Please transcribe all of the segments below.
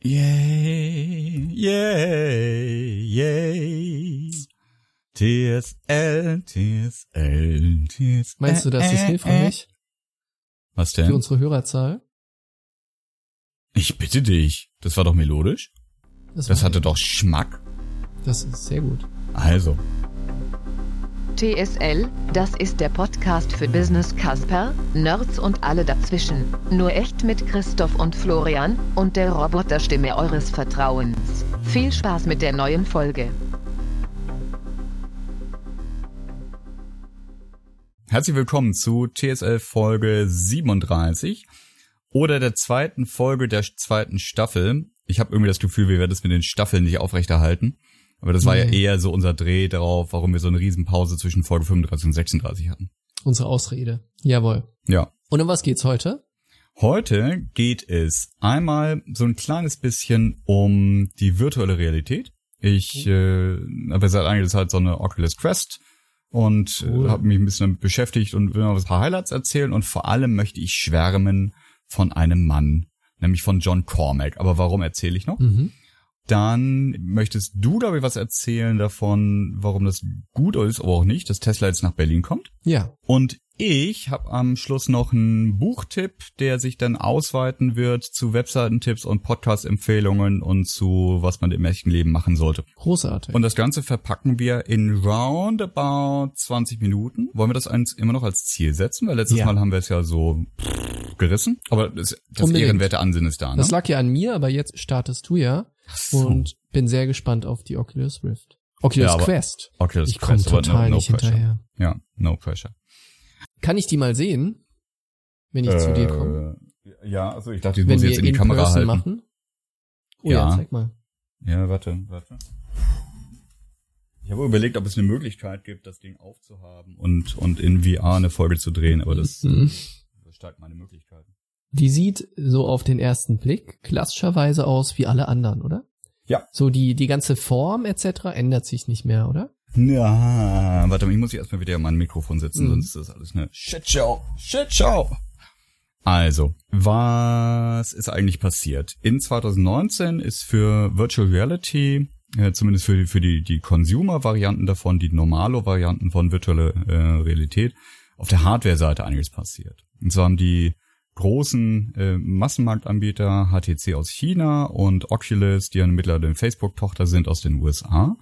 Yay, yay, yay. TSL, TSL, TSL. Meinst du, das ist hilfreich Was für denn? unsere Hörerzahl? Ich bitte dich. Das war doch melodisch. Das war- hatte doch Schmack. Das ist sehr gut. Also, TSL, das ist der Podcast für Business Casper, Nerds und alle dazwischen. Nur echt mit Christoph und Florian und der Roboterstimme eures Vertrauens. Viel Spaß mit der neuen Folge. herzlich willkommen zu TSL Folge 37 oder der zweiten Folge der zweiten Staffel. Ich habe irgendwie das Gefühl, wir werden es mit den Staffeln nicht aufrechterhalten. Aber das war ja Nee. eher so unser Dreh darauf, warum wir so eine Riesenpause zwischen Folge 35 und 36 hatten. Unsere Ausrede. Jawohl. Ja. Und um was geht's heute? Heute geht es einmal so ein kleines bisschen um die virtuelle Realität. Ich äh, habe seit einiger Zeit so eine Oculus Quest und Cool. äh, habe mich ein bisschen damit beschäftigt und will noch ein paar Highlights erzählen und vor allem möchte ich schwärmen von einem Mann, nämlich von John Cormack. Aber warum erzähle ich noch? Mhm. Dann möchtest du, glaube ich, was erzählen davon, warum das gut ist, aber auch nicht, dass Tesla jetzt nach Berlin kommt. Ja. Und ich habe am Schluss noch einen Buchtipp, der sich dann ausweiten wird zu Webseitentipps und Podcast-Empfehlungen und zu was man im echten Leben machen sollte. Großartig. Und das Ganze verpacken wir in roundabout 20 Minuten. Wollen wir das eins immer noch als Ziel setzen? Weil letztes Ja. Mal haben wir es ja so gerissen. Aber das, das Unbedingt. ehrenwerte Ansinn ist da, ne? das lag ja an mir, aber jetzt startest du ja so. und bin sehr gespannt auf die Oculus Rift. Oculus Ja, Quest. Oculus Ich komme Quest, aber total nicht pressure. hinterher. Ja, no pressure. Kann ich die mal sehen, wenn ich zu dir komme? Äh, Ja, also ich dachte, ich muss jetzt in die in Kamera Person halten. machen? Oh ja. Ja. zeig mal. Ja, warte, warte. Ich habe überlegt, ob es eine Möglichkeit gibt, das Ding aufzuhaben und, und in VR eine Folge zu drehen, aber das Mhm. übersteigt meine Möglichkeiten. Die sieht so auf den ersten Blick klassischerweise aus wie alle anderen, oder? Ja. So die, die ganze Form etc. ändert sich nicht mehr, oder? Ja, warte mal, ich muss hier erstmal wieder an mein Mikrofon sitzen, Mhm. sonst ist das alles eine Shitshow. Shitshow. Also, was ist eigentlich passiert? In 2019 ist für Virtual Reality, äh, zumindest für, die- für die, die Consumer-Varianten davon, die Normalo-Varianten von virtuelle äh, Realität, auf der Hardware-Seite einiges passiert. Und zwar haben die großen äh, Massenmarktanbieter HTC aus China und Oculus, die ja mittlerweile Facebook-Tochter sind, aus den USA,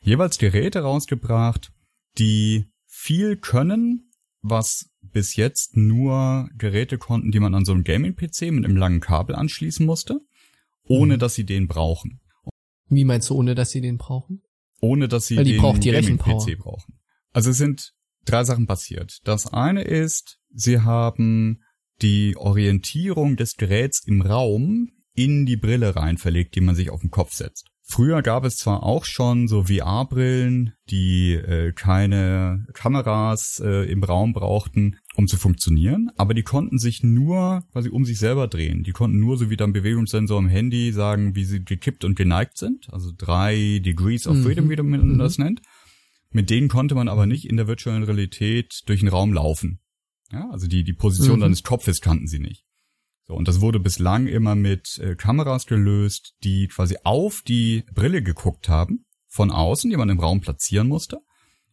jeweils Geräte rausgebracht, die viel können, was bis jetzt nur Geräte konnten, die man an so einem Gaming-PC mit einem langen Kabel anschließen musste, ohne Mhm. dass sie den brauchen. Wie meinst du, ohne dass sie den brauchen? Ohne dass sie den braucht die Rechenpower. Gaming-PC brauchen. Also es sind drei Sachen passiert. Das eine ist, sie haben die Orientierung des Geräts im Raum in die Brille rein verlegt, die man sich auf den Kopf setzt. Früher gab es zwar auch schon so VR-Brillen, die äh, keine Kameras äh, im Raum brauchten, um zu funktionieren, aber die konnten sich nur quasi um sich selber drehen. Die konnten nur so wie dann Bewegungssensor im Handy sagen, wie sie gekippt und geneigt sind. Also drei Degrees of Mhm. Freedom, wie man Mhm. das nennt. Mit denen konnte man aber nicht in der virtuellen Realität durch den Raum laufen. Ja, also die, die Position Mhm. deines Kopfes kannten sie nicht. So, und das wurde bislang immer mit äh, Kameras gelöst, die quasi auf die Brille geguckt haben, von außen, die man im Raum platzieren musste.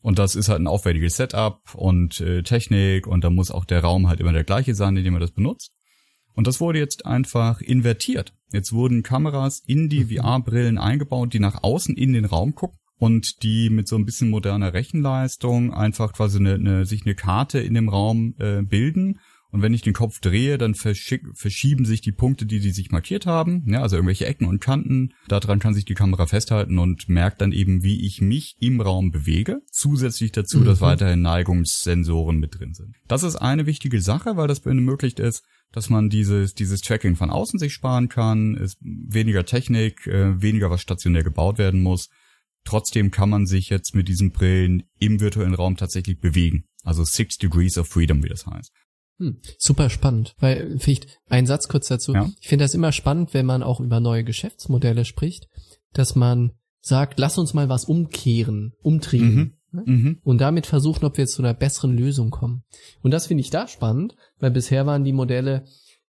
Und das ist halt ein aufwendiges Setup und äh, Technik und da muss auch der Raum halt immer der gleiche sein, in dem man das benutzt. Und das wurde jetzt einfach invertiert. Jetzt wurden Kameras in die VR-Brillen eingebaut, die nach außen in den Raum gucken und die mit so ein bisschen moderner Rechenleistung einfach quasi eine, eine, sich eine Karte in dem Raum äh, bilden. Und wenn ich den Kopf drehe, dann verschick, verschieben sich die Punkte, die die sich markiert haben, ja, also irgendwelche Ecken und Kanten. Daran kann sich die Kamera festhalten und merkt dann eben, wie ich mich im Raum bewege. Zusätzlich dazu, dass Mhm. weiterhin Neigungssensoren mit drin sind. Das ist eine wichtige Sache, weil das ermöglicht ist, dass man dieses, dieses Tracking von außen sich sparen kann, ist weniger Technik, äh, weniger was stationär gebaut werden muss. Trotzdem kann man sich jetzt mit diesen Brillen im virtuellen Raum tatsächlich bewegen. Also Six Degrees of Freedom, wie das heißt. Hm, super spannend, weil vielleicht ein Satz kurz dazu. Ja. Ich finde das immer spannend, wenn man auch über neue Geschäftsmodelle spricht, dass man sagt, lass uns mal was umkehren, umdrehen. Mhm. ne? Mhm. Und damit versuchen, ob wir jetzt zu einer besseren Lösung kommen. Und das finde ich da spannend, weil bisher waren die Modelle,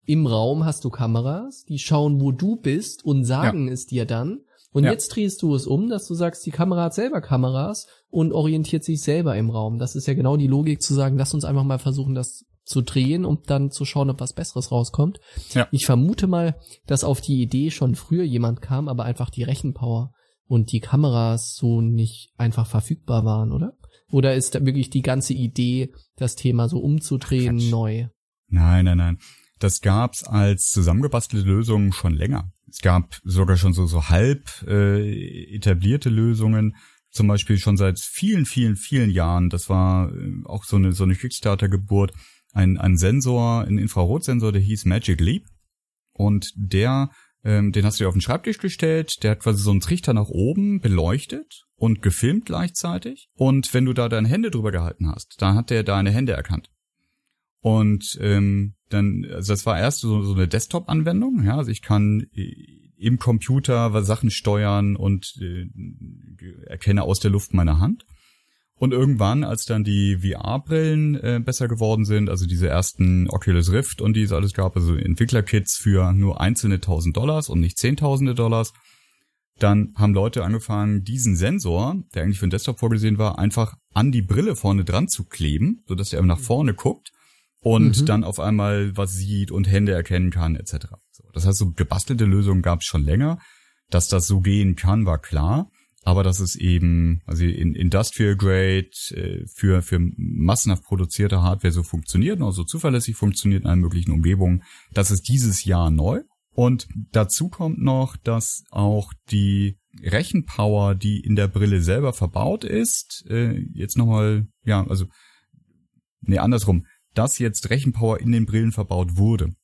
im Raum hast du Kameras, die schauen, wo du bist und sagen ja. es dir dann. Und ja. jetzt drehst du es um, dass du sagst, die Kamera hat selber Kameras und orientiert sich selber im Raum. Das ist ja genau die Logik zu sagen, lass uns einfach mal versuchen, das zu drehen, um dann zu schauen, ob was Besseres rauskommt. Ja. Ich vermute mal, dass auf die Idee schon früher jemand kam, aber einfach die Rechenpower und die Kameras so nicht einfach verfügbar waren, oder? Oder ist da wirklich die ganze Idee, das Thema so umzudrehen, Ach, neu? Nein, nein, nein. Das gab's als zusammengebastelte Lösung schon länger. Es gab sogar schon so, so halb äh, etablierte Lösungen, zum Beispiel schon seit vielen, vielen, vielen Jahren. Das war äh, auch so eine, so eine Kickstarter-Geburt. Ein, ein Sensor, ein Infrarotsensor, der hieß Magic Leap. Und der, ähm, den hast du dir auf den Schreibtisch gestellt. Der hat quasi so einen Trichter nach oben beleuchtet und gefilmt gleichzeitig. Und wenn du da deine Hände drüber gehalten hast, dann hat der deine Hände erkannt. Und ähm, dann, also das war erst so, so eine Desktop-Anwendung, ja, also ich kann äh, im Computer Sachen steuern und äh, erkenne aus der Luft meine Hand. Und irgendwann, als dann die VR-Brillen äh, besser geworden sind, also diese ersten Oculus Rift und die es alles gab, also Entwicklerkits für nur einzelne tausend Dollars und nicht zehntausende Dollars, dann haben Leute angefangen, diesen Sensor, der eigentlich für den Desktop vorgesehen war, einfach an die Brille vorne dran zu kleben, sodass er nach vorne guckt und mhm. dann auf einmal was sieht und Hände erkennen kann, etc. So, das heißt, so gebastelte Lösungen gab es schon länger. Dass das so gehen kann, war klar. Aber dass es eben, also in Industrial Grade äh, für, für massenhaft produzierte Hardware so funktioniert und auch so zuverlässig funktioniert in allen möglichen Umgebungen, das ist dieses Jahr neu. Und dazu kommt noch, dass auch die Rechenpower, die in der Brille selber verbaut ist, äh, jetzt nochmal, ja, also, nee, andersrum, dass jetzt Rechenpower in den Brillen verbaut wurde.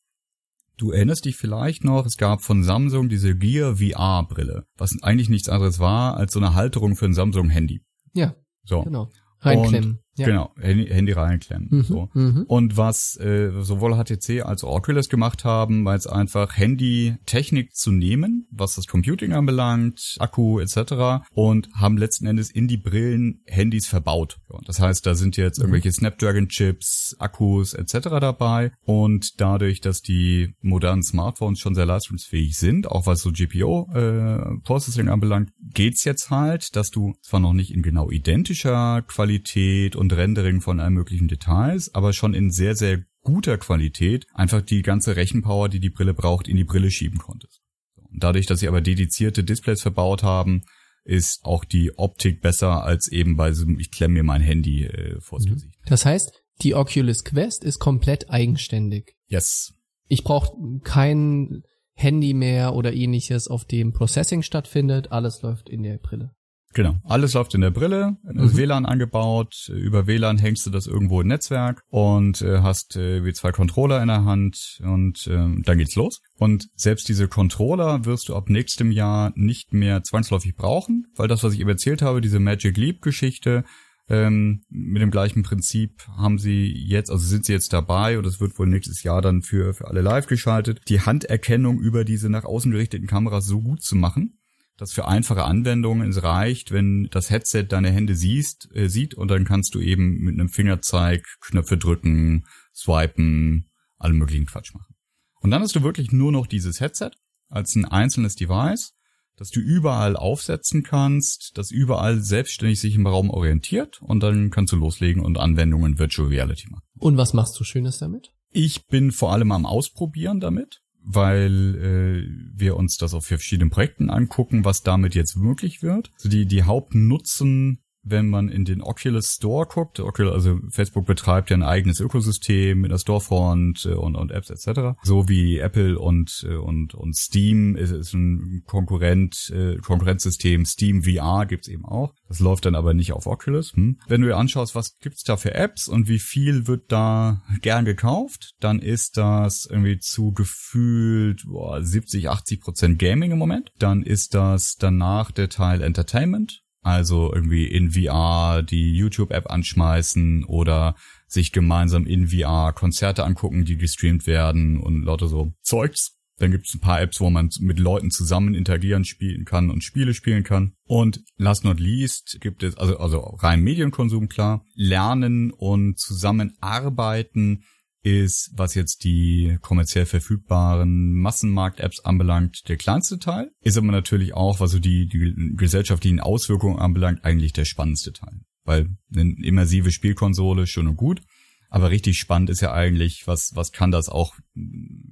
Du erinnerst dich vielleicht noch, es gab von Samsung diese Gear VR Brille, was eigentlich nichts anderes war als so eine Halterung für ein Samsung Handy. Ja. So. Genau. Reinklemmen. Ja. Genau, Handy, Handy reinklemmen. Mhm, so. Mhm. Und was äh, sowohl HTC als auch Oculus gemacht haben, war jetzt einfach Handy-Technik zu nehmen, was das Computing anbelangt, Akku etc. und haben letzten Endes in die Brillen Handys verbaut. Das heißt, da sind jetzt mhm. irgendwelche Snapdragon-Chips, Akkus etc. dabei und dadurch, dass die modernen Smartphones schon sehr leistungsfähig sind, auch was so GPO-Processing äh, anbelangt, geht's jetzt halt, dass du zwar noch nicht in genau identischer Qualität und und Rendering von allen möglichen Details, aber schon in sehr, sehr guter Qualität einfach die ganze Rechenpower, die die Brille braucht, in die Brille schieben konntest. Und dadurch, dass sie aber dedizierte Displays verbaut haben, ist auch die Optik besser als eben bei so, ich klemme mir mein Handy äh, vors mhm. Gesicht. Das heißt, die Oculus Quest ist komplett eigenständig. Yes. Ich brauche kein Handy mehr oder ähnliches, auf dem Processing stattfindet. Alles läuft in der Brille. Genau. Alles läuft in der Brille, mhm. WLAN angebaut, über WLAN hängst du das irgendwo im Netzwerk und äh, hast äh, wie zwei Controller in der Hand und äh, dann geht's los. Und selbst diese Controller wirst du ab nächstem Jahr nicht mehr zwangsläufig brauchen, weil das, was ich eben erzählt habe, diese Magic Leap Geschichte, ähm, mit dem gleichen Prinzip haben sie jetzt, also sind sie jetzt dabei und es wird wohl nächstes Jahr dann für, für alle live geschaltet, die Handerkennung über diese nach außen gerichteten Kameras so gut zu machen, dass für einfache Anwendungen es reicht, wenn das Headset deine Hände siehst, äh, sieht und dann kannst du eben mit einem Fingerzeig Knöpfe drücken, swipen, alle möglichen Quatsch machen. Und dann hast du wirklich nur noch dieses Headset als ein einzelnes Device, das du überall aufsetzen kannst, das überall selbstständig sich im Raum orientiert und dann kannst du loslegen und Anwendungen Virtual Reality machen. Und was machst du Schönes damit? Ich bin vor allem am Ausprobieren damit weil äh, wir uns das auf verschiedenen Projekten angucken, was damit jetzt möglich wird. Also die, die Hauptnutzen wenn man in den Oculus Store guckt, Oculus, also Facebook betreibt ja ein eigenes Ökosystem mit der Storefront äh, und, und Apps etc. So wie Apple und, äh, und, und Steam ist, ist ein Konkurrent, äh, Konkurrenzsystem. Steam VR gibt's eben auch. Das läuft dann aber nicht auf Oculus. Hm. Wenn du dir anschaust, was gibt's da für Apps und wie viel wird da gern gekauft, dann ist das irgendwie zu gefühlt boah, 70, 80 Prozent Gaming im Moment. Dann ist das danach der Teil Entertainment also irgendwie in VR die YouTube-App anschmeißen oder sich gemeinsam in VR Konzerte angucken, die gestreamt werden und lauter so Zeugs. Dann gibt es ein paar Apps, wo man mit Leuten zusammen interagieren spielen kann und Spiele spielen kann. Und last not least gibt es, also, also rein Medienkonsum klar, Lernen und Zusammenarbeiten ist, was jetzt die kommerziell verfügbaren Massenmarkt-Apps anbelangt, der kleinste Teil. Ist aber natürlich auch, was so die, die gesellschaftlichen Auswirkungen anbelangt, eigentlich der spannendste Teil. Weil eine immersive Spielkonsole, schön und gut. Aber richtig spannend ist ja eigentlich, was, was kann das auch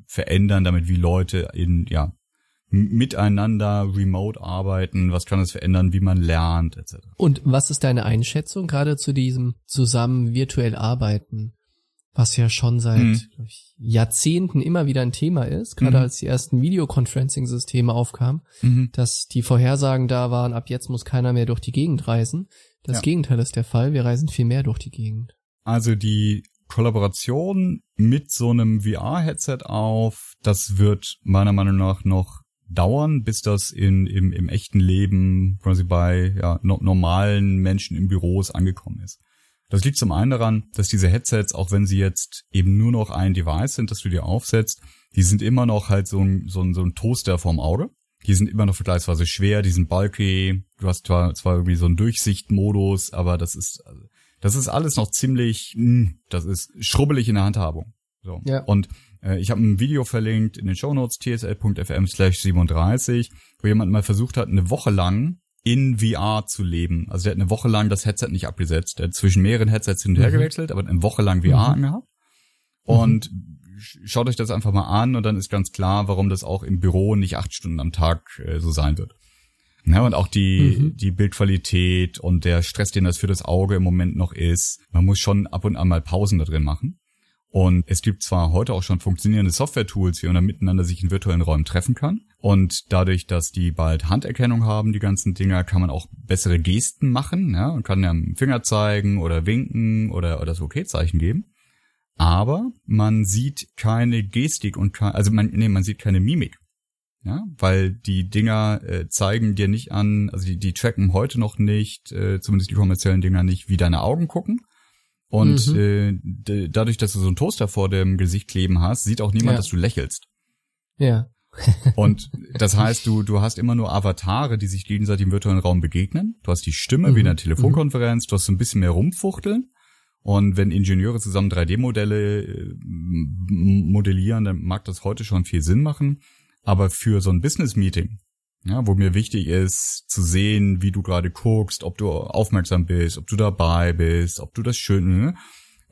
verändern, damit wie Leute in, ja, miteinander remote arbeiten, was kann das verändern, wie man lernt, etc. Und was ist deine Einschätzung gerade zu diesem zusammen virtuell arbeiten? Was ja schon seit mhm. ich, Jahrzehnten immer wieder ein Thema ist, gerade mhm. als die ersten Videoconferencing-Systeme aufkamen, mhm. dass die Vorhersagen da waren, ab jetzt muss keiner mehr durch die Gegend reisen. Das ja. Gegenteil ist der Fall, wir reisen viel mehr durch die Gegend. Also die Kollaboration mit so einem VR-Headset auf, das wird meiner Meinung nach noch dauern, bis das in, im, im echten Leben quasi bei ja, no, normalen Menschen in Büros angekommen ist. Das liegt zum einen daran, dass diese Headsets, auch wenn sie jetzt eben nur noch ein Device sind, das du dir aufsetzt, die sind immer noch halt so ein, so ein, so ein Toaster vorm Auge. Die sind immer noch vergleichsweise schwer, die sind bulky. Du hast zwar, zwar irgendwie so einen Durchsichtmodus, aber das ist, das ist alles noch ziemlich, hm, das ist schrubbelig in der Handhabung. So. Ja. Und äh, ich habe ein Video verlinkt in den Shownotes tsl.fm slash 37, wo jemand mal versucht hat, eine Woche lang in VR zu leben. Also der hat eine Woche lang das Headset nicht abgesetzt. Der hat zwischen mehreren Headsets hin und her mhm. gewechselt, aber eine Woche lang VR mhm. angehabt. Und mhm. schaut euch das einfach mal an und dann ist ganz klar, warum das auch im Büro nicht acht Stunden am Tag äh, so sein wird. Ja, und auch die, mhm. die Bildqualität und der Stress, den das für das Auge im Moment noch ist. Man muss schon ab und an mal Pausen da drin machen. Und es gibt zwar heute auch schon funktionierende Software-Tools, wie man miteinander sich in virtuellen Räumen treffen kann. Und dadurch, dass die bald Handerkennung haben, die ganzen Dinger, kann man auch bessere Gesten machen, ja, und kann ja einen Finger zeigen oder winken oder, oder das Okay-Zeichen geben. Aber man sieht keine Gestik und kein, also man, nee, man sieht keine Mimik. Ja, weil die Dinger äh, zeigen dir nicht an, also die, die tracken heute noch nicht, äh, zumindest die kommerziellen Dinger nicht, wie deine Augen gucken, und mhm. äh, dadurch, dass du so einen Toaster vor dem Gesicht kleben hast, sieht auch niemand, ja. dass du lächelst. Ja. und das heißt, du, du hast immer nur Avatare, die sich gegenseitig im virtuellen Raum begegnen. Du hast die Stimme mhm. wie in einer Telefonkonferenz, du hast so ein bisschen mehr rumfuchteln. Und wenn Ingenieure zusammen 3D-Modelle äh, modellieren, dann mag das heute schon viel Sinn machen. Aber für so ein Business-Meeting, ja, wo mir wichtig ist zu sehen, wie du gerade guckst, ob du aufmerksam bist, ob du dabei bist, ob du das schön, ne?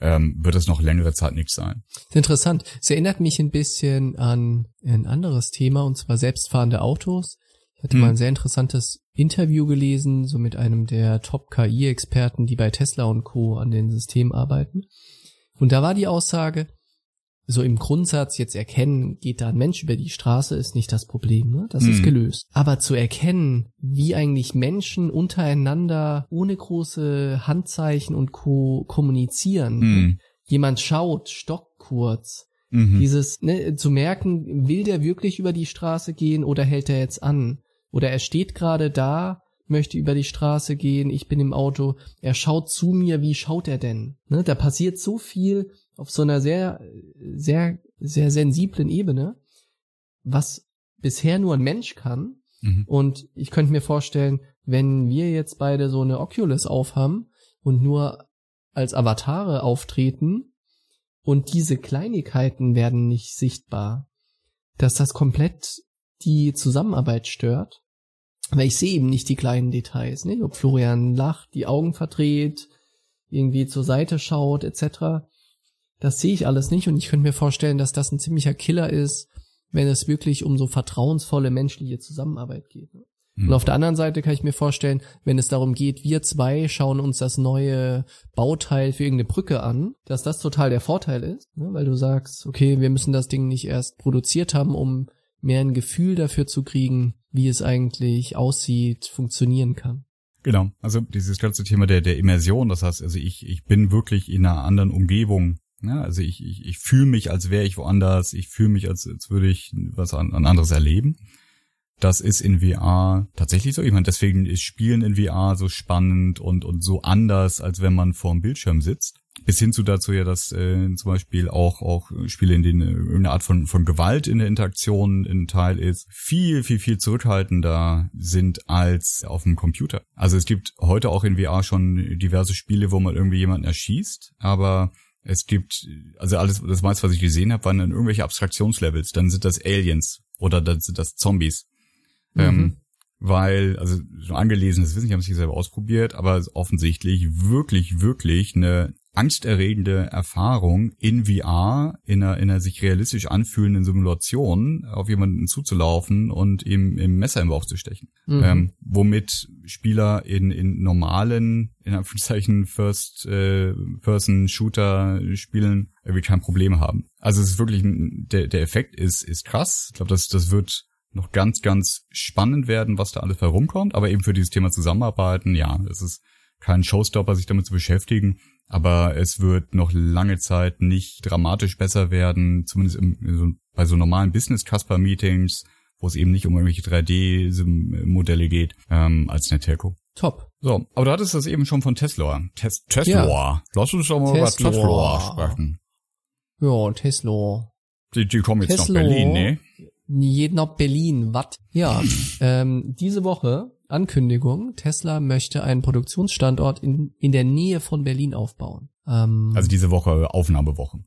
ähm, wird es noch längere Zeit nichts sein. Interessant. Es erinnert mich ein bisschen an ein anderes Thema, und zwar selbstfahrende Autos. Ich hatte hm. mal ein sehr interessantes Interview gelesen, so mit einem der Top-KI-Experten, die bei Tesla und Co. an den Systemen arbeiten. Und da war die Aussage, so im Grundsatz jetzt erkennen, geht da ein Mensch über die Straße, ist nicht das Problem, ne? Das mhm. ist gelöst. Aber zu erkennen, wie eigentlich Menschen untereinander ohne große Handzeichen und Co. kommunizieren. Mhm. Jemand schaut, stockt kurz. Mhm. Dieses, ne, zu merken, will der wirklich über die Straße gehen oder hält er jetzt an? Oder er steht gerade da, möchte über die Straße gehen, ich bin im Auto, er schaut zu mir, wie schaut er denn? Ne, da passiert so viel auf so einer sehr, sehr, sehr sensiblen Ebene, was bisher nur ein Mensch kann. Mhm. Und ich könnte mir vorstellen, wenn wir jetzt beide so eine Oculus aufhaben und nur als Avatare auftreten und diese Kleinigkeiten werden nicht sichtbar, dass das komplett die Zusammenarbeit stört. Weil ich sehe eben nicht die kleinen Details, ne? ob Florian lacht, die Augen verdreht, irgendwie zur Seite schaut, etc. Das sehe ich alles nicht und ich könnte mir vorstellen, dass das ein ziemlicher Killer ist, wenn es wirklich um so vertrauensvolle menschliche Zusammenarbeit geht. Ne? Mhm. Und auf der anderen Seite kann ich mir vorstellen, wenn es darum geht, wir zwei schauen uns das neue Bauteil für irgendeine Brücke an, dass das total der Vorteil ist, ne? weil du sagst, okay, wir müssen das Ding nicht erst produziert haben, um mehr ein Gefühl dafür zu kriegen, wie es eigentlich aussieht, funktionieren kann. Genau, also dieses ganze Thema der, der Immersion, das heißt, also ich, ich bin wirklich in einer anderen Umgebung ja, also ich, ich, ich fühle mich, als wäre ich woanders, ich fühle mich, als, als würde ich was an, an anderes erleben. Das ist in VR tatsächlich so. Ich meine, deswegen ist Spielen in VR so spannend und, und so anders, als wenn man vor dem Bildschirm sitzt. Bis hin zu dazu ja, dass äh, zum Beispiel auch, auch Spiele, in denen irgendeine Art von, von Gewalt in der Interaktion ein Teil ist, viel, viel, viel zurückhaltender sind als auf dem Computer. Also es gibt heute auch in VR schon diverse Spiele, wo man irgendwie jemanden erschießt, aber Es gibt, also alles, das meiste, was ich gesehen habe, waren dann irgendwelche Abstraktionslevels. Dann sind das Aliens oder dann sind das Zombies. Mhm. Ähm, weil, also so angelesenes Wissen, ich habe es nicht selber ausprobiert, aber offensichtlich wirklich, wirklich eine angsterregende Erfahrung in VR, in einer, in einer sich realistisch anfühlenden Simulation, auf jemanden zuzulaufen und ihm im Messer im Bauch zu stechen. Mhm. Ähm, womit Spieler in, in normalen, in Anführungszeichen, First-Person-Shooter-Spielen irgendwie kein Problem haben. Also es ist wirklich, der, der Effekt ist, ist krass. Ich glaube, das, das wird noch ganz, ganz spannend werden, was da alles herumkommt. Aber eben für dieses Thema Zusammenarbeiten, ja, es ist kein Showstopper, sich damit zu beschäftigen. Aber es wird noch lange Zeit nicht dramatisch besser werden, zumindest im, so, bei so normalen Business-Casper-Meetings, wo es eben nicht um irgendwelche 3D-Modelle geht, ähm, als eine Telco. Top. So, aber du hattest das eben schon von Tesla. Tes Tesla. Ja. Lass uns doch mal Tesla. über Tesla sprechen. Ja, Tesla. Die, die kommen jetzt Tesla. nach Berlin, ne? Jeden nach Berlin, wat? Ja, ähm, diese Woche Ankündigung, Tesla möchte einen Produktionsstandort in, in der Nähe von Berlin aufbauen. Ähm, Also diese Woche Aufnahmewoche.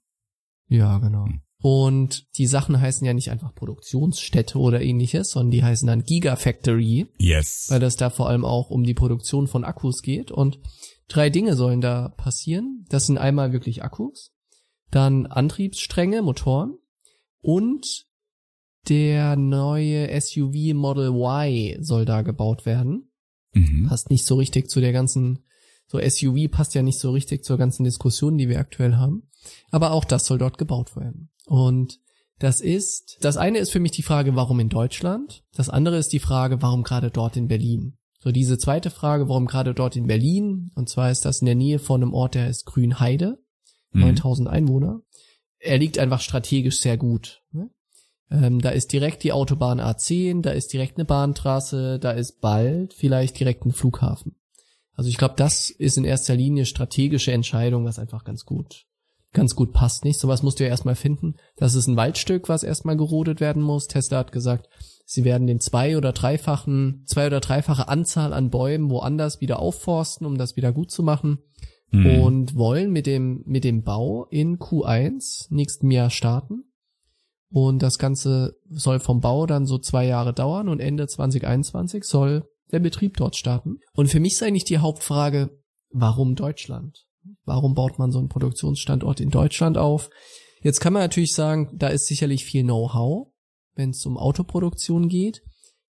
ja, genau. Hm. Und die Sachen heißen ja nicht einfach Produktionsstätte oder ähnliches, sondern die heißen dann Gigafactory, Yes. weil das da vor allem auch um die Produktion von Akkus geht. Und drei Dinge sollen da passieren. Das sind einmal wirklich Akkus, dann Antriebsstränge, Motoren und der neue SUV Model Y soll da gebaut werden. Mhm. Passt nicht so richtig zu der ganzen, so SUV passt ja nicht so richtig zur ganzen Diskussion, die wir aktuell haben. Aber auch das soll dort gebaut werden. Und das ist, das eine ist für mich die Frage, warum in Deutschland? Das andere ist die Frage, warum gerade dort in Berlin? So diese zweite Frage, warum gerade dort in Berlin? Und zwar ist das in der Nähe von einem Ort, der ist Grünheide, Mhm. 9000 Einwohner. Er liegt einfach strategisch sehr gut. Ne? Ähm, da ist direkt die Autobahn A10, da ist direkt eine Bahntrasse, da ist bald vielleicht direkt ein Flughafen. Also ich glaube, das ist in erster Linie strategische Entscheidung, was einfach ganz gut, ganz gut passt. Nicht? Sowas musst du ja erstmal finden. Das ist ein Waldstück, was erstmal gerodet werden muss. Tesla hat gesagt, sie werden den zwei- oder dreifachen, zwei- oder dreifache Anzahl an Bäumen woanders wieder aufforsten, um das wieder gut zu machen Mhm. und wollen mit dem, mit dem Bau in Q1 nächsten Jahr starten. Und das Ganze soll vom Bau dann so zwei Jahre dauern und Ende 2021 soll der Betrieb dort starten. Und für mich ist eigentlich die Hauptfrage, warum Deutschland? Warum baut man so einen Produktionsstandort in Deutschland auf? Jetzt kann man natürlich sagen, da ist sicherlich viel Know-how, wenn es um Autoproduktion geht.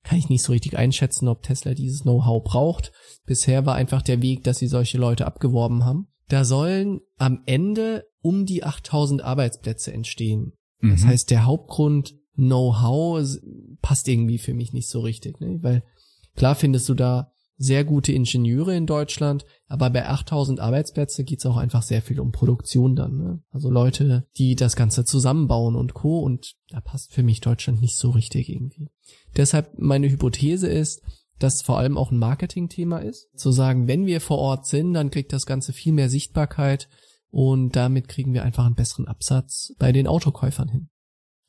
Kann ich nicht so richtig einschätzen, ob Tesla dieses Know-how braucht. Bisher war einfach der Weg, dass sie solche Leute abgeworben haben. Da sollen am Ende um die 8000 Arbeitsplätze entstehen. Das Mhm. heißt, der Hauptgrund Know-how passt irgendwie für mich nicht so richtig, ne? weil klar findest du da sehr gute Ingenieure in Deutschland, aber bei 8000 Arbeitsplätze geht's auch einfach sehr viel um Produktion dann. Ne? Also Leute, die das Ganze zusammenbauen und co. Und da passt für mich Deutschland nicht so richtig irgendwie. Deshalb meine Hypothese ist, dass vor allem auch ein Marketingthema ist. Zu sagen, wenn wir vor Ort sind, dann kriegt das Ganze viel mehr Sichtbarkeit und damit kriegen wir einfach einen besseren Absatz bei den Autokäufern hin.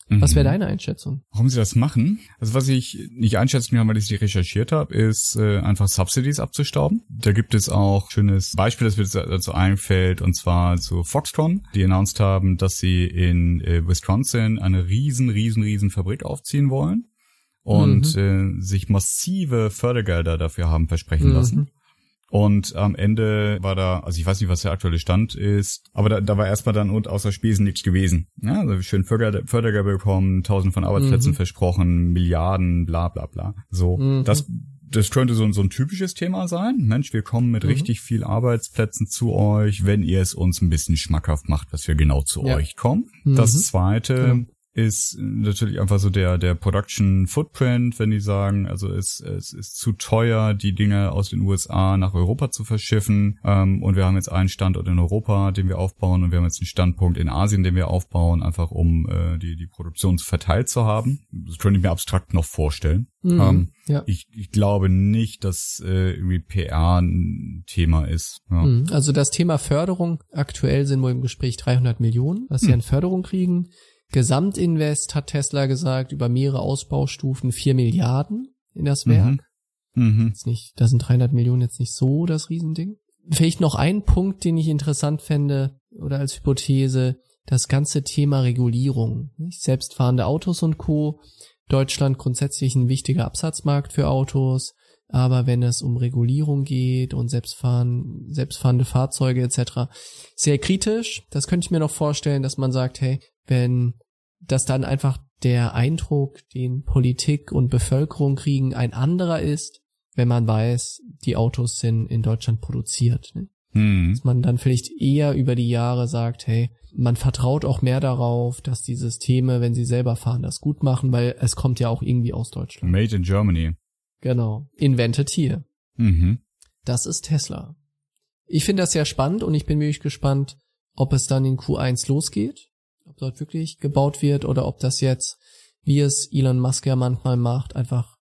Was wäre Mhm. deine Einschätzung? Warum sie das machen? Also was ich nicht einschätzen kann, weil ich sie recherchiert habe, ist äh, einfach Subsidies abzustauben. Da gibt es auch schönes Beispiel, das mir dazu einfällt, und zwar zu Foxconn, die announced haben, dass sie in äh, Wisconsin eine riesen, riesen, riesen Fabrik aufziehen wollen und äh, sich massive Fördergelder dafür haben versprechen Mhm. lassen. Und am Ende war da, also ich weiß nicht, was der aktuelle Stand ist, aber da, da war erstmal dann und außer Spesen nichts gewesen. Ja, also schön Förder, Fördergelder bekommen, tausend von Arbeitsplätzen Mhm. versprochen, Milliarden, bla bla bla. So, Mhm. das das könnte so, ein- so ein typisches Thema sein. Mensch, wir kommen mit Mhm. richtig viel Arbeitsplätzen zu euch, wenn ihr es uns ein bisschen schmackhaft macht, dass wir genau zu Ja. euch kommen. Mhm. Das zweite. Ist natürlich einfach so der, der Production Footprint, wenn die sagen, also es, es ist zu teuer, die Dinge aus den USA nach Europa zu verschiffen. Ähm, und wir haben jetzt einen Standort in Europa, den wir aufbauen, und wir haben jetzt einen Standpunkt in Asien, den wir aufbauen, einfach um äh, die, die Produktion verteilt zu haben. Das könnte ich mir abstrakt noch vorstellen. Mhm. Ähm, ja. ich, ich glaube nicht, dass äh, irgendwie PR ein Thema ist. Ja. Mhm. Also das Thema Förderung, aktuell sind wohl im Gespräch 300 Millionen, was sie Hm. an Förderung kriegen. Gesamtinvest hat Tesla gesagt, über mehrere Ausbaustufen 4 Milliarden in das Werk. Mhm. Mhm. Jetzt nicht, da sind 300 Millionen jetzt nicht so das Riesending. Vielleicht noch ein Punkt, den ich interessant fände, oder als Hypothese das ganze Thema Regulierung. Selbstfahrende Autos und Co. Deutschland grundsätzlich ein wichtiger Absatzmarkt für Autos, aber wenn es um Regulierung geht und selbstfahren, selbstfahrende Fahrzeuge etc., sehr kritisch. Das könnte ich mir noch vorstellen, dass man sagt, hey, wenn das dann einfach der Eindruck, den Politik und Bevölkerung kriegen, ein anderer ist, wenn man weiß, die Autos sind in Deutschland produziert. Ne? Hm. Dass man dann vielleicht eher über die Jahre sagt, hey, man vertraut auch mehr darauf, dass die Systeme, wenn sie selber fahren, das gut machen, weil es kommt ja auch irgendwie aus Deutschland. Made in Germany. Genau. Invented here. Mhm. Das ist Tesla. Ich finde das sehr spannend und ich bin wirklich gespannt, ob es dann in Q1 losgeht, ob dort wirklich gebaut wird oder ob das jetzt, wie es Elon Musk ja manchmal macht, einfach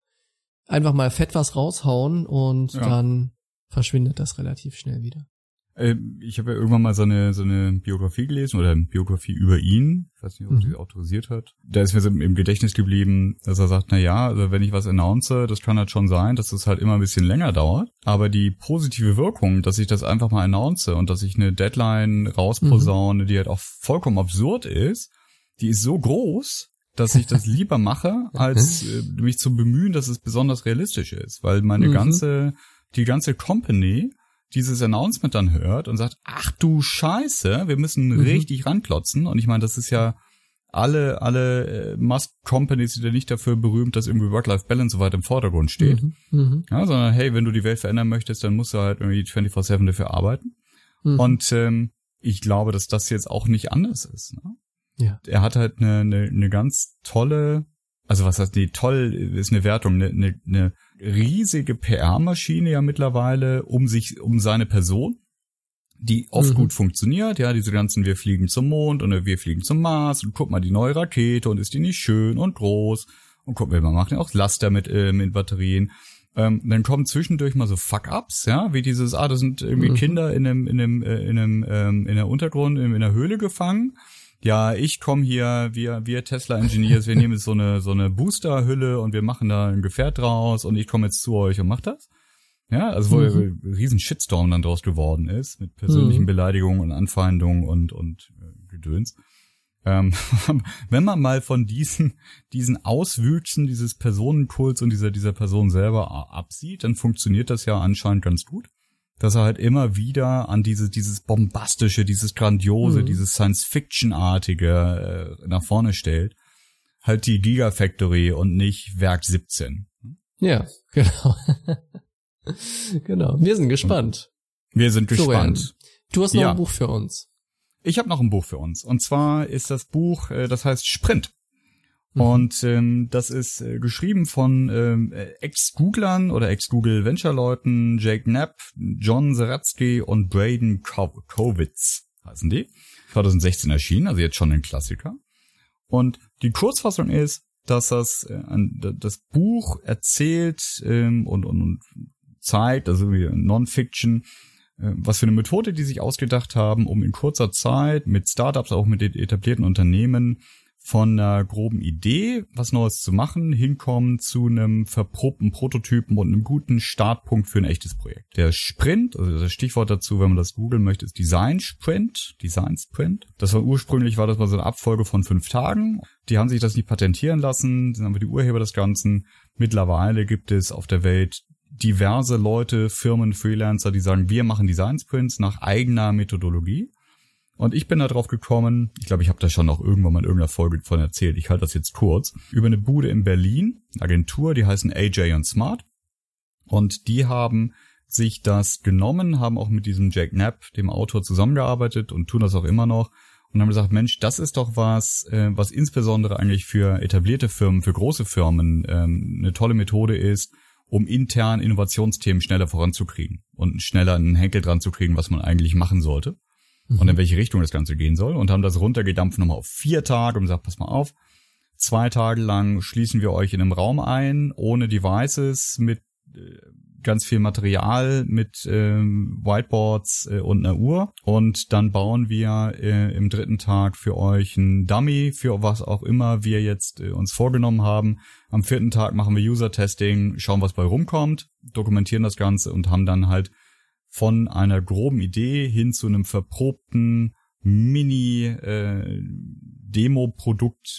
einfach mal fett was raushauen und ja. dann verschwindet das relativ schnell wieder. Äh, ich habe ja irgendwann mal so eine, so eine Biografie gelesen oder eine Biografie über ihn. Ich weiß nicht, ob mhm. sie autorisiert hat. Da ist mir so im Gedächtnis geblieben, dass er sagt, na ja, also wenn ich was announce, das kann halt schon sein, dass das halt immer ein bisschen länger dauert. Aber die positive Wirkung, dass ich das einfach mal announce und dass ich eine Deadline rausposaune, mhm. die halt auch vollkommen absurd ist, die ist so groß, dass ich das lieber mache, als äh, mich zu bemühen, dass es besonders realistisch ist. Weil meine mhm. ganze, die ganze Company dieses Announcement dann hört und sagt, ach du Scheiße, wir müssen mhm. richtig ranklotzen. Und ich meine, das ist ja alle, alle äh, Musk-Companies sind ja nicht dafür berühmt, dass irgendwie Work-Life-Balance so weit im Vordergrund steht. Mhm. Mhm. Ja, sondern hey, wenn du die Welt verändern möchtest, dann musst du halt irgendwie 24-7 dafür arbeiten. Mhm. Und ähm, ich glaube, dass das jetzt auch nicht anders ist. Ne? Ja. Er hat halt eine, eine, eine ganz tolle, also was heißt die toll ist eine Wertung, eine, eine, eine riesige PR-Maschine ja mittlerweile um sich, um seine Person, die oft mhm. gut funktioniert, ja, diese ganzen wir fliegen zum Mond und wir fliegen zum Mars und guck mal die neue Rakete und ist die nicht schön und groß und guck mal, wir machen ja auch Laster mit, äh, mit Batterien. Ähm, dann kommen zwischendurch mal so Fuck-ups, ja, wie dieses, ah, das sind irgendwie mhm. Kinder in einem, in einem, äh, in einem, ähm, in der Untergrund, in, in einer Höhle gefangen ja, ich komme hier, wir, wir Tesla-Engineers, wir nehmen jetzt so eine, so eine Booster-Hülle und wir machen da ein Gefährt draus und ich komme jetzt zu euch und mach das. Ja, also wo mhm. ein riesen Shitstorm dann draus geworden ist, mit persönlichen mhm. Beleidigungen und Anfeindungen und, und äh, Gedöns. Ähm, wenn man mal von diesen, diesen Auswüchsen dieses Personenkults und dieser, dieser Person selber absieht, dann funktioniert das ja anscheinend ganz gut dass er halt immer wieder an diese, dieses bombastische, dieses grandiose, mhm. dieses Science-Fiction-artige äh, nach vorne stellt. Halt die Gigafactory und nicht Werk 17. Ja, genau. genau. Wir sind gespannt. Wir sind gespannt. Florian, du hast noch ja. ein Buch für uns. Ich habe noch ein Buch für uns. Und zwar ist das Buch, äh, das heißt Sprint. Mhm. Und ähm, das ist äh, geschrieben von ähm, Ex-Googlern oder Ex-Google-Venture-Leuten, Jake Knapp, John Zeratsky und Braden Kowitz heißen die. 2016 erschienen, also jetzt schon ein Klassiker. Und die Kurzfassung ist, dass das, äh, das Buch erzählt ähm, und, und, und zeigt, also wie Non-Fiction, äh, was für eine Methode die sich ausgedacht haben, um in kurzer Zeit mit Startups, auch mit etablierten Unternehmen, von einer groben Idee, was Neues zu machen, hinkommen zu einem verprobten Prototypen und einem guten Startpunkt für ein echtes Projekt. Der Sprint, also das Stichwort dazu, wenn man das googeln möchte, ist Design Sprint, Design Sprint. Das war ursprünglich, war das mal so eine Abfolge von fünf Tagen. Die haben sich das nicht patentieren lassen, sind aber die Urheber des Ganzen. Mittlerweile gibt es auf der Welt diverse Leute, Firmen, Freelancer, die sagen, wir machen Design Sprints nach eigener Methodologie. Und ich bin da drauf gekommen, ich glaube, ich habe da schon noch irgendwann mal in irgendeiner Folge von erzählt, ich halte das jetzt kurz, über eine Bude in Berlin, eine Agentur, die heißen AJ und Smart. Und die haben sich das genommen, haben auch mit diesem Jack Knapp, dem Autor, zusammengearbeitet und tun das auch immer noch und haben gesagt, Mensch, das ist doch was, äh, was insbesondere eigentlich für etablierte Firmen, für große Firmen ähm, eine tolle Methode ist, um intern Innovationsthemen schneller voranzukriegen und schneller einen Henkel dran zu kriegen, was man eigentlich machen sollte mhm. und in welche Richtung das Ganze gehen soll und haben das runtergedampft nochmal auf vier Tage und gesagt, pass mal auf, zwei Tage lang schließen wir euch in einem Raum ein, ohne Devices, mit äh, ganz viel Material, mit ähm, Whiteboards äh, und einer Uhr und dann bauen wir äh, im dritten Tag für euch ein Dummy, für was auch immer wir jetzt äh, uns vorgenommen haben. Am vierten Tag machen wir User-Testing, schauen, was bei rumkommt, dokumentieren das Ganze und haben dann halt von einer groben Idee hin zu einem verprobten Mini äh,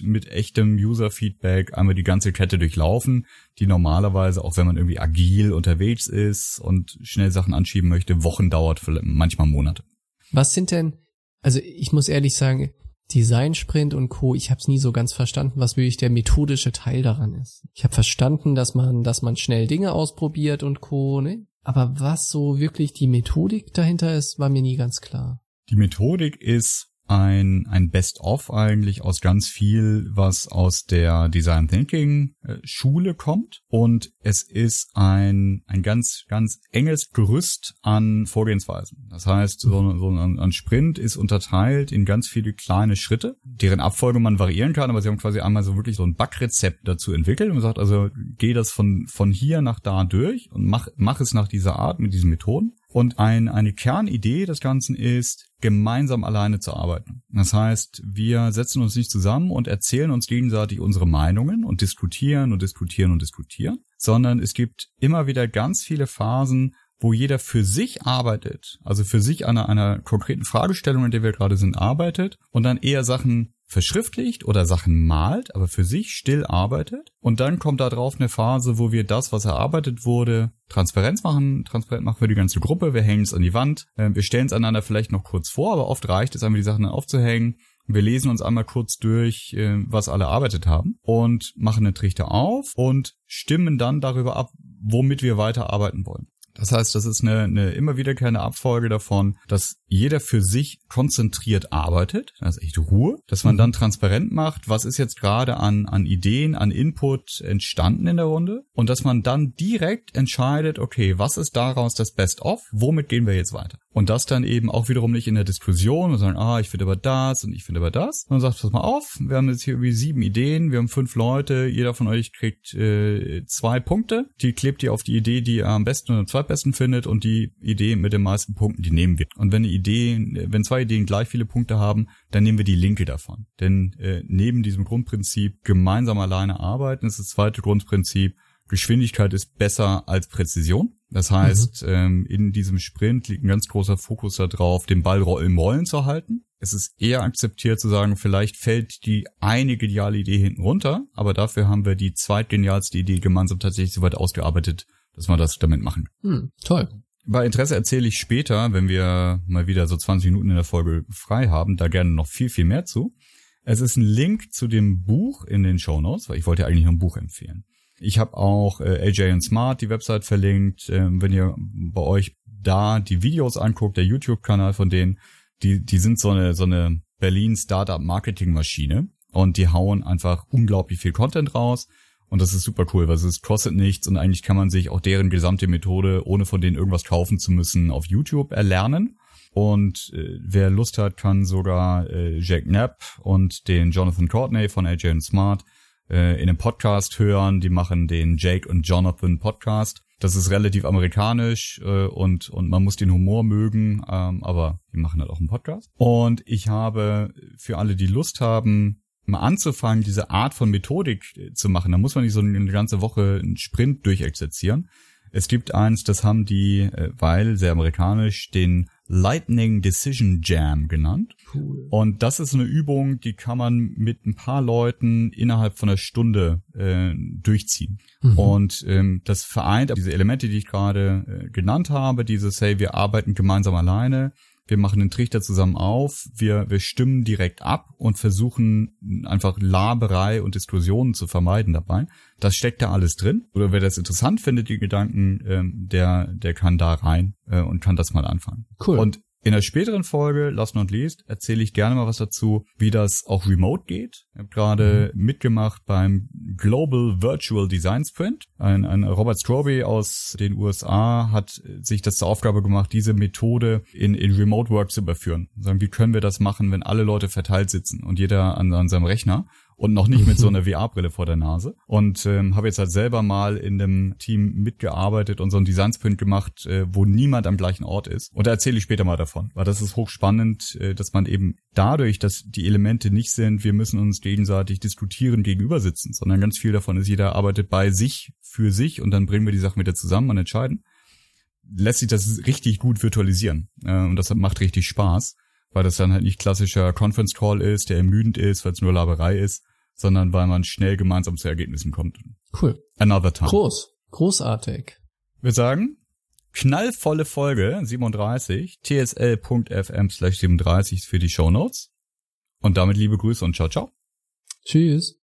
mit echtem User-Feedback einmal die ganze Kette durchlaufen, die normalerweise, auch wenn man irgendwie agil unterwegs ist und schnell Sachen anschieben möchte, Wochen dauert, manchmal Monate. Was sind denn, also ich muss ehrlich sagen, Design Sprint und Co. Ich habe es nie so ganz verstanden, was wirklich der methodische Teil daran ist. Ich habe verstanden, dass man, dass man schnell Dinge ausprobiert und Co. Ne? Aber was so wirklich die Methodik dahinter ist, war mir nie ganz klar. Die Methodik ist ein, ein Best-of eigentlich aus ganz viel, was aus der Design Thinking äh, Schule kommt. Und es ist ein, ein ganz, ganz enges Gerüst an Vorgehensweisen. Das heißt, so, so ein, ein Sprint ist unterteilt in ganz viele kleine Schritte, deren Abfolge man variieren kann, aber sie haben quasi einmal so wirklich so ein Backrezept dazu entwickelt und sagt, also geh das von, von hier nach da durch und mach, mach es nach dieser Art mit diesen Methoden. Und ein, eine Kernidee des Ganzen ist, gemeinsam alleine zu arbeiten. Das heißt, wir setzen uns nicht zusammen und erzählen uns gegenseitig unsere Meinungen und diskutieren und diskutieren und diskutieren, sondern es gibt immer wieder ganz viele Phasen, wo jeder für sich arbeitet, also für sich an einer, einer konkreten Fragestellung, in der wir gerade sind, arbeitet und dann eher Sachen verschriftlicht oder Sachen malt, aber für sich still arbeitet. Und dann kommt da drauf eine Phase, wo wir das, was erarbeitet wurde, Transparenz machen. Transparent machen für die ganze Gruppe. Wir hängen es an die Wand. Ähm, wir stellen es einander vielleicht noch kurz vor, aber oft reicht es einfach, die Sachen dann aufzuhängen. Wir lesen uns einmal kurz durch, äh, was alle erarbeitet haben und machen einen Trichter auf und stimmen dann darüber ab, womit wir weiterarbeiten wollen. Das heißt, das ist eine, eine immer wiederkehrende Abfolge davon, dass jeder für sich konzentriert arbeitet, das ist echt Ruhe, dass man dann mhm. transparent macht, was ist jetzt gerade an, an Ideen, an Input entstanden in der Runde und dass man dann direkt entscheidet, okay, was ist daraus das Best-of, womit gehen wir jetzt weiter? Und das dann eben auch wiederum nicht in der Diskussion und sagen, ah, ich finde aber das und ich finde aber das. Und sagt, pass mal auf, wir haben jetzt hier irgendwie sieben Ideen, wir haben fünf Leute, jeder von euch kriegt äh, zwei Punkte. Die klebt ihr auf die Idee, die ihr am besten oder zweitbesten findet und die Idee mit den meisten Punkten, die nehmen wir. Und wenn eine Idee, wenn zwei Ideen gleich viele Punkte haben, dann nehmen wir die linke davon. Denn äh, neben diesem Grundprinzip gemeinsam alleine arbeiten ist das zweite Grundprinzip, Geschwindigkeit ist besser als Präzision. Das heißt, mhm. ähm, in diesem Sprint liegt ein ganz großer Fokus darauf, den Ball im Rollen zu halten. Es ist eher akzeptiert zu sagen, vielleicht fällt die eine geniale Idee hinten runter, aber dafür haben wir die zweitgenialste Idee gemeinsam tatsächlich so weit ausgearbeitet, dass wir das damit machen. Mhm, toll. Bei Interesse erzähle ich später, wenn wir mal wieder so 20 Minuten in der Folge frei haben, da gerne noch viel, viel mehr zu. Es ist ein Link zu dem Buch in den Show Notes, weil ich wollte ja eigentlich noch ein Buch empfehlen. Ich habe auch äh, AJ and Smart, die Website verlinkt. Ähm, wenn ihr bei euch da die Videos anguckt, der YouTube-Kanal von denen, die, die sind so eine, so eine Berlin Startup Marketing Maschine und die hauen einfach unglaublich viel Content raus. Und das ist super cool, weil es kostet nichts und eigentlich kann man sich auch deren gesamte Methode, ohne von denen irgendwas kaufen zu müssen, auf YouTube erlernen. Und äh, wer Lust hat, kann sogar äh, Jack Knapp und den Jonathan Courtney von AJ Smart äh, in einem Podcast hören. Die machen den Jake und Jonathan Podcast. Das ist relativ amerikanisch äh, und, und man muss den Humor mögen, ähm, aber die machen halt auch einen Podcast. Und ich habe für alle, die Lust haben, mal anzufangen, diese Art von Methodik äh, zu machen, da muss man nicht so eine ganze Woche einen Sprint durchexerzieren. Es gibt eins, das haben die, äh, weil sehr amerikanisch, den Lightning Decision Jam genannt. Cool. Und das ist eine Übung, die kann man mit ein paar Leuten innerhalb von einer Stunde äh, durchziehen. Mhm. Und ähm, das vereint diese Elemente, die ich gerade äh, genannt habe, dieses, hey, wir arbeiten gemeinsam alleine, wir machen den Trichter zusammen auf, wir, wir stimmen direkt ab und versuchen einfach Laberei und Diskussionen zu vermeiden dabei. Das steckt da alles drin. Oder wer das interessant findet, die Gedanken, ähm, der, der kann da rein äh, und kann das mal anfangen. Cool. Und in der späteren Folge, Last Not Least, erzähle ich gerne mal was dazu, wie das auch remote geht. Ich habe gerade mhm. mitgemacht beim Global Virtual Design Sprint. Ein, ein Robert Strawberry aus den USA hat sich das zur Aufgabe gemacht, diese Methode in, in Remote Work zu überführen. Sagen, wie können wir das machen, wenn alle Leute verteilt sitzen und jeder an, an seinem Rechner? Und noch nicht mit so einer VR-Brille vor der Nase. Und ähm, habe jetzt halt selber mal in dem Team mitgearbeitet und so einen Designsprint gemacht, äh, wo niemand am gleichen Ort ist. Und da erzähle ich später mal davon, weil das ist hochspannend, äh, dass man eben dadurch, dass die Elemente nicht sind, wir müssen uns gegenseitig diskutieren, gegenüber sitzen, sondern ganz viel davon ist, jeder arbeitet bei sich, für sich und dann bringen wir die Sachen wieder zusammen und entscheiden lässt sich das richtig gut virtualisieren. Äh, und das macht richtig Spaß weil das dann halt nicht klassischer Conference Call ist, der ermüdend ist, weil es nur Laberei ist, sondern weil man schnell gemeinsam zu Ergebnissen kommt. Cool. Another time. Groß. Großartig. Wir sagen, knallvolle Folge 37, tsl.fm slash 37 für die Show Notes. Und damit liebe Grüße und ciao, ciao. Tschüss.